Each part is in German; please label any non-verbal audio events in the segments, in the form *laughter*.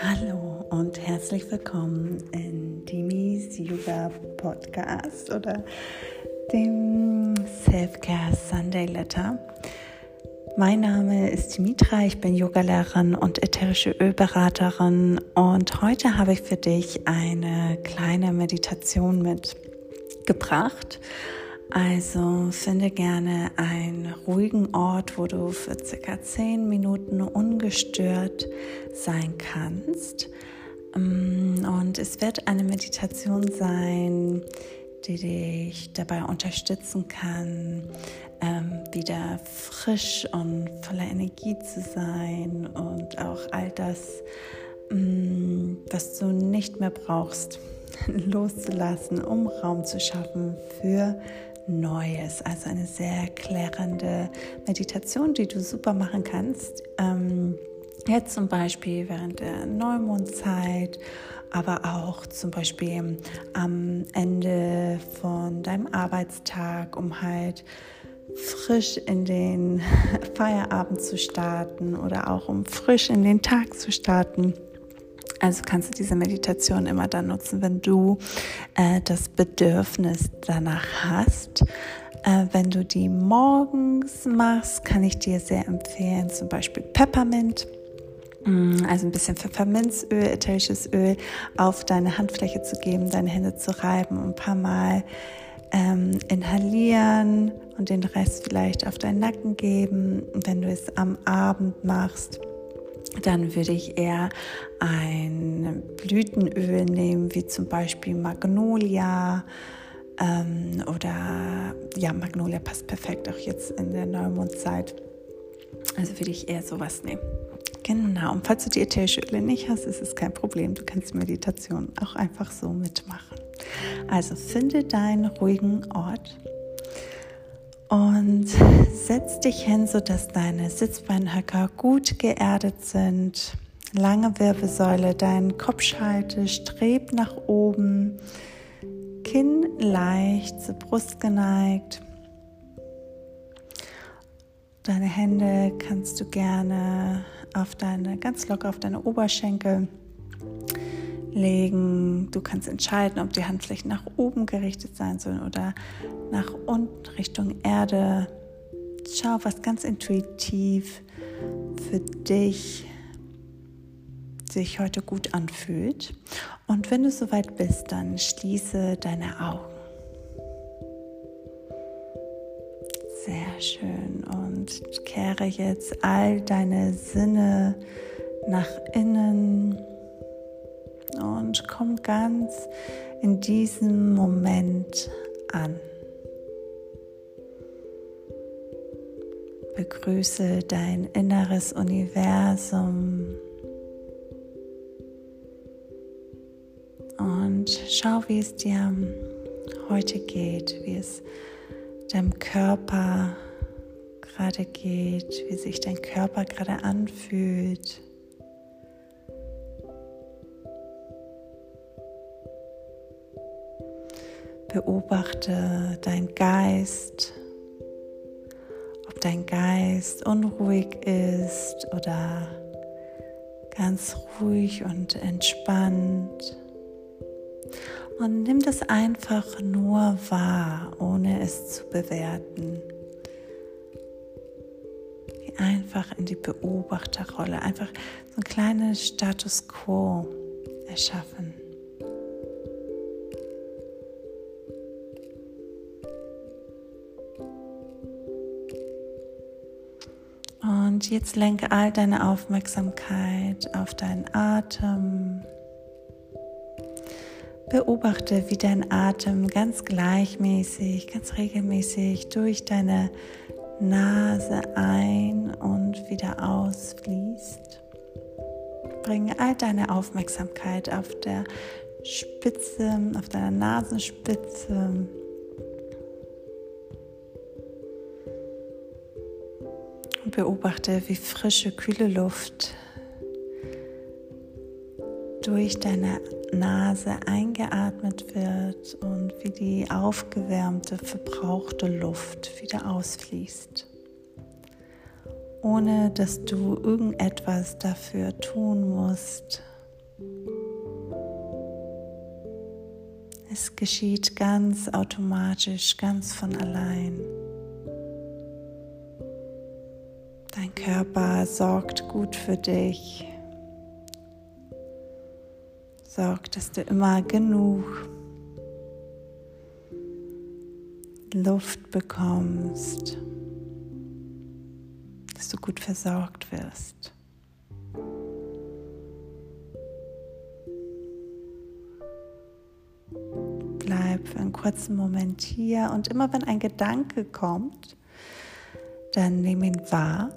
Hallo und herzlich willkommen in Dimis Yoga Podcast oder dem Self-Care Sunday Letter. Mein Name ist Dimitra, ich bin Yogalehrerin und ätherische Ölberaterin und heute habe ich für dich eine kleine Meditation mitgebracht. Also finde gerne einen ruhigen Ort, wo du für circa 10 Minuten ungestört sein kannst. Mm, und es wird eine Meditation sein, die dich dabei unterstützen kann, ähm, wieder frisch und voller Energie zu sein und auch all das, mm, was du nicht mehr brauchst, *laughs* loszulassen, um Raum zu schaffen für Neues. Also eine sehr klärende Meditation, die du super machen kannst. Ähm, jetzt zum Beispiel während der Neumondzeit aber auch zum Beispiel am Ende von deinem Arbeitstag, um halt frisch in den *laughs* Feierabend zu starten oder auch um frisch in den Tag zu starten. Also kannst du diese Meditation immer dann nutzen, wenn du äh, das Bedürfnis danach hast. Äh, wenn du die morgens machst, kann ich dir sehr empfehlen, zum Beispiel Peppermint Mm, also ein bisschen Pfefferminzöl, ätherisches Öl auf deine Handfläche zu geben, deine Hände zu reiben, ein paar Mal ähm, inhalieren und den Rest vielleicht auf deinen Nacken geben. Wenn du es am Abend machst, dann würde ich eher ein Blütenöl nehmen, wie zum Beispiel Magnolia ähm, oder ja, Magnolia passt perfekt auch jetzt in der Neumondzeit. Also würde ich eher sowas nehmen. Genau, und falls du die ätherische Öle nicht hast, ist es kein Problem. Du kannst Meditation auch einfach so mitmachen. Also finde deinen ruhigen Ort und setz dich hin, sodass deine Sitzbeinhöcker gut geerdet sind. Lange Wirbelsäule, dein Kopfschalte strebt nach oben, Kinn leicht zur Brust geneigt. Deine Hände kannst du gerne auf deine, ganz locker auf deine Oberschenkel legen. Du kannst entscheiden, ob die Handflächen nach oben gerichtet sein sollen oder nach unten Richtung Erde. Schau, was ganz intuitiv für dich sich heute gut anfühlt. Und wenn du soweit bist, dann schließe deine Augen. Sehr schön. Und kehre jetzt all deine Sinne nach innen und komm ganz in diesem Moment an. Begrüße dein inneres Universum und schau, wie es dir heute geht, wie es deinem Körper gerade geht, wie sich dein Körper gerade anfühlt. Beobachte dein Geist, ob dein Geist unruhig ist oder ganz ruhig und entspannt. Und nimm das einfach nur wahr, ohne es zu bewerten. Geh einfach in die Beobachterrolle, einfach so ein kleines Status quo erschaffen. Jetzt lenke all deine Aufmerksamkeit auf deinen Atem. Beobachte, wie dein Atem ganz gleichmäßig, ganz regelmäßig durch deine Nase ein und wieder ausfließt. Bringe all deine Aufmerksamkeit auf der Spitze, auf deiner Nasenspitze. Beobachte, wie frische, kühle Luft durch deine Nase eingeatmet wird und wie die aufgewärmte, verbrauchte Luft wieder ausfließt. ohne dass du irgendetwas dafür tun musst. Es geschieht ganz automatisch, ganz von allein. Körper sorgt gut für dich, sorgt, dass du immer genug Luft bekommst, dass du gut versorgt wirst. Bleib für einen kurzen Moment hier und immer wenn ein Gedanke kommt, dann nimm ihn wahr.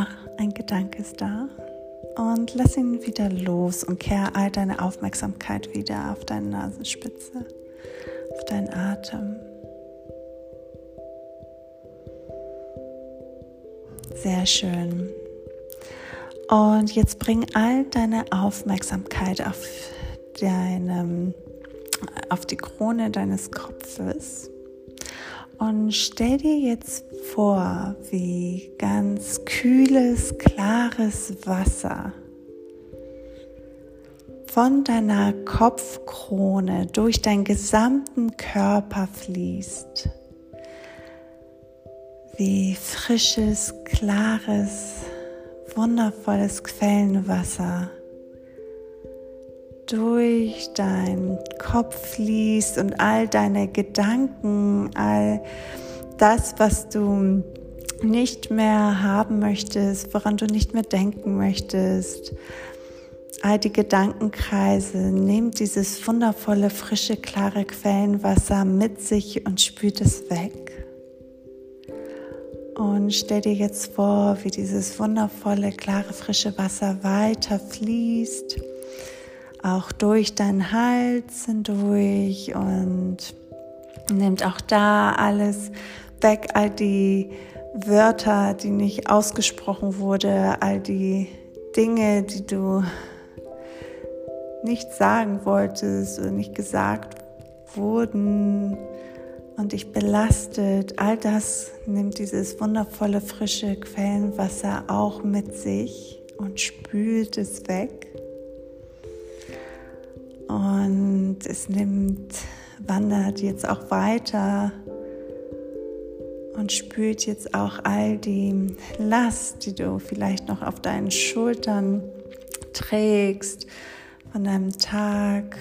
Ach, ein Gedanke ist da. Und lass ihn wieder los und kehr all deine Aufmerksamkeit wieder auf deine Nasenspitze auf deinen Atem. Sehr schön. Und jetzt bring all deine Aufmerksamkeit auf deinem, auf die Krone deines Kopfes und stell dir jetzt vor, wie ganz kühles, klares Wasser von deiner Kopfkrone durch deinen gesamten Körper fließt. Wie frisches, klares, wundervolles Quellenwasser durch deinen Kopf fließt und all deine Gedanken, all das, was du nicht mehr haben möchtest, woran du nicht mehr denken möchtest, all die Gedankenkreise, nehmt dieses wundervolle, frische, klare Quellenwasser mit sich und spült es weg. Und stell dir jetzt vor, wie dieses wundervolle, klare, frische Wasser weiter fließt, auch durch deinen Hals hindurch und nimmt auch da alles weg, all die Wörter, die nicht ausgesprochen wurde, all die Dinge, die du nicht sagen wolltest oder nicht gesagt wurden und dich belastet, all das nimmt dieses wundervolle frische Quellenwasser auch mit sich und spült es weg. Und es nimmt, wandert jetzt auch weiter und spült jetzt auch all die Last, die du vielleicht noch auf deinen Schultern trägst, von deinem Tag.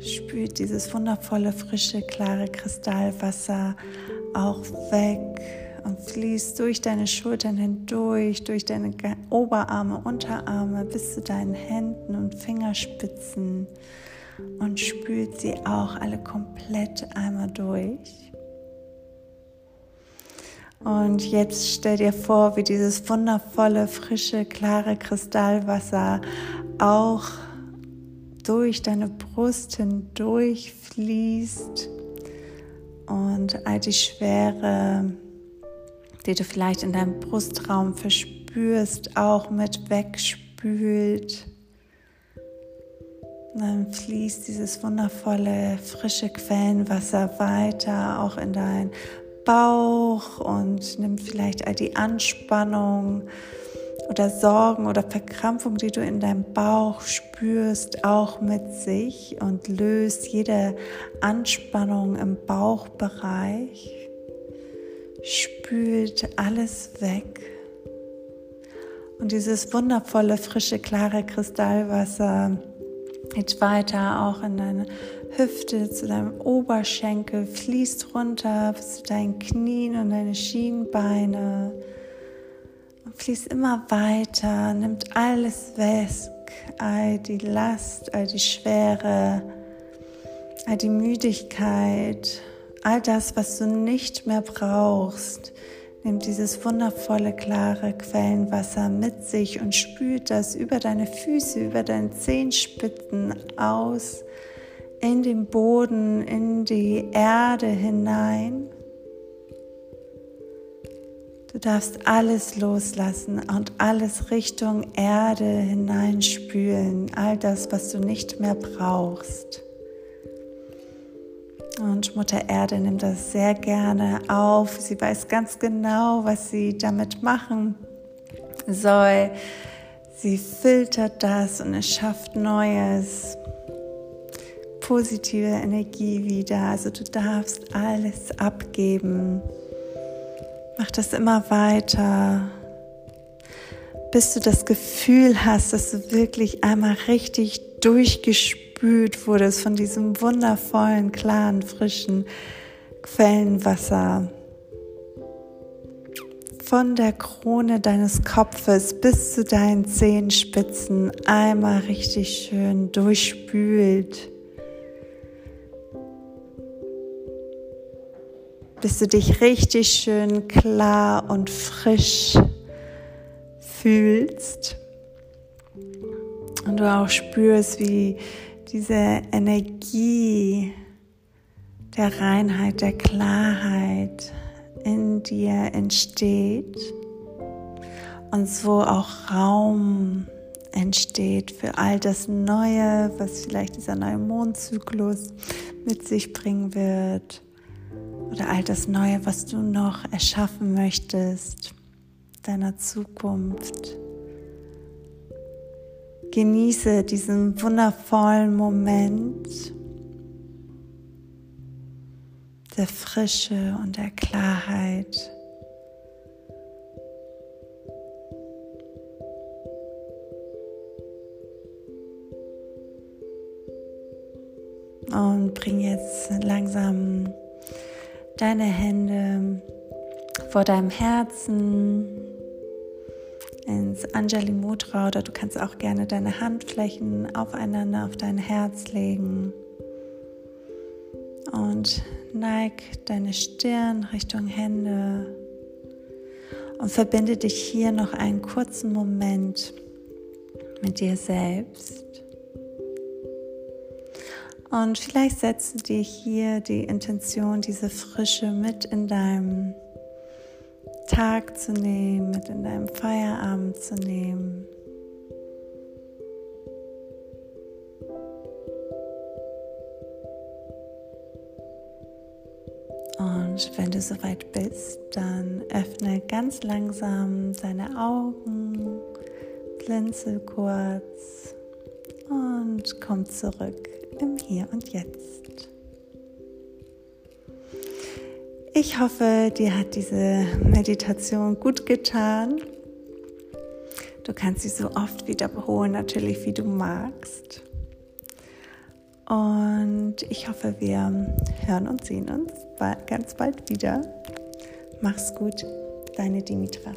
Spült dieses wundervolle, frische, klare Kristallwasser auch weg und fließt durch deine Schultern hindurch, durch deine Oberarme, Unterarme bis zu deinen Händen und Fingerspitzen und spült sie auch alle komplett einmal durch. Und jetzt stell dir vor, wie dieses wundervolle, frische, klare Kristallwasser auch durch deine Brust hindurch fließt und all die Schwere, die du vielleicht in deinem Brustraum verspürst, auch mit wegspült. Und dann fließt dieses wundervolle, frische Quellenwasser weiter auch in deinen Bauch und nimmt vielleicht all die Anspannung oder Sorgen oder Verkrampfung, die du in deinem Bauch spürst, auch mit sich und löst jede Anspannung im Bauchbereich, spült alles weg. Und dieses wundervolle, frische, klare Kristallwasser geht weiter auch in deine Hüfte, zu deinem Oberschenkel, fließt runter bis zu deinen Knien und deine Schienbeine fließt immer weiter, nimmt alles weg, all die Last, all die Schwere, all die Müdigkeit, all das, was du nicht mehr brauchst. Nimmt dieses wundervolle, klare Quellenwasser mit sich und spült das über deine Füße, über deine Zehenspitzen aus, in den Boden, in die Erde hinein. Du darfst alles loslassen und alles Richtung Erde hineinspülen, all das, was du nicht mehr brauchst. Und Mutter Erde nimmt das sehr gerne auf. Sie weiß ganz genau, was sie damit machen soll. Sie filtert das und es schafft Neues, positive Energie wieder. Also du darfst alles abgeben. Mach das immer weiter, bis du das Gefühl hast, dass du wirklich einmal richtig durchgespült wurdest von diesem wundervollen, klaren, frischen Quellenwasser. Von der Krone deines Kopfes bis zu deinen Zehenspitzen einmal richtig schön durchspült. bis du dich richtig schön klar und frisch fühlst und du auch spürst, wie diese Energie der Reinheit, der Klarheit in dir entsteht und so auch Raum entsteht für all das Neue, was vielleicht dieser neue Mondzyklus mit sich bringen wird oder all das Neue, was du noch erschaffen möchtest, deiner Zukunft. Genieße diesen wundervollen Moment der Frische und der Klarheit. Und bring jetzt langsam deine Hände vor deinem Herzen ins Anjali Mudra oder du kannst auch gerne deine Handflächen aufeinander auf dein Herz legen und neig deine Stirn Richtung Hände und verbinde dich hier noch einen kurzen Moment mit dir selbst. Und vielleicht setzt du dir hier die Intention, diese Frische mit in deinem Tag zu nehmen, mit in deinem Feierabend zu nehmen. Und wenn du soweit bist, dann öffne ganz langsam deine Augen, blinzel kurz und komm zurück im Hier und Jetzt. Ich hoffe, dir hat diese Meditation gut getan. Du kannst sie so oft wiederholen, natürlich, wie du magst. Und ich hoffe, wir hören und sehen uns ganz bald wieder. Mach's gut, deine Dimitra.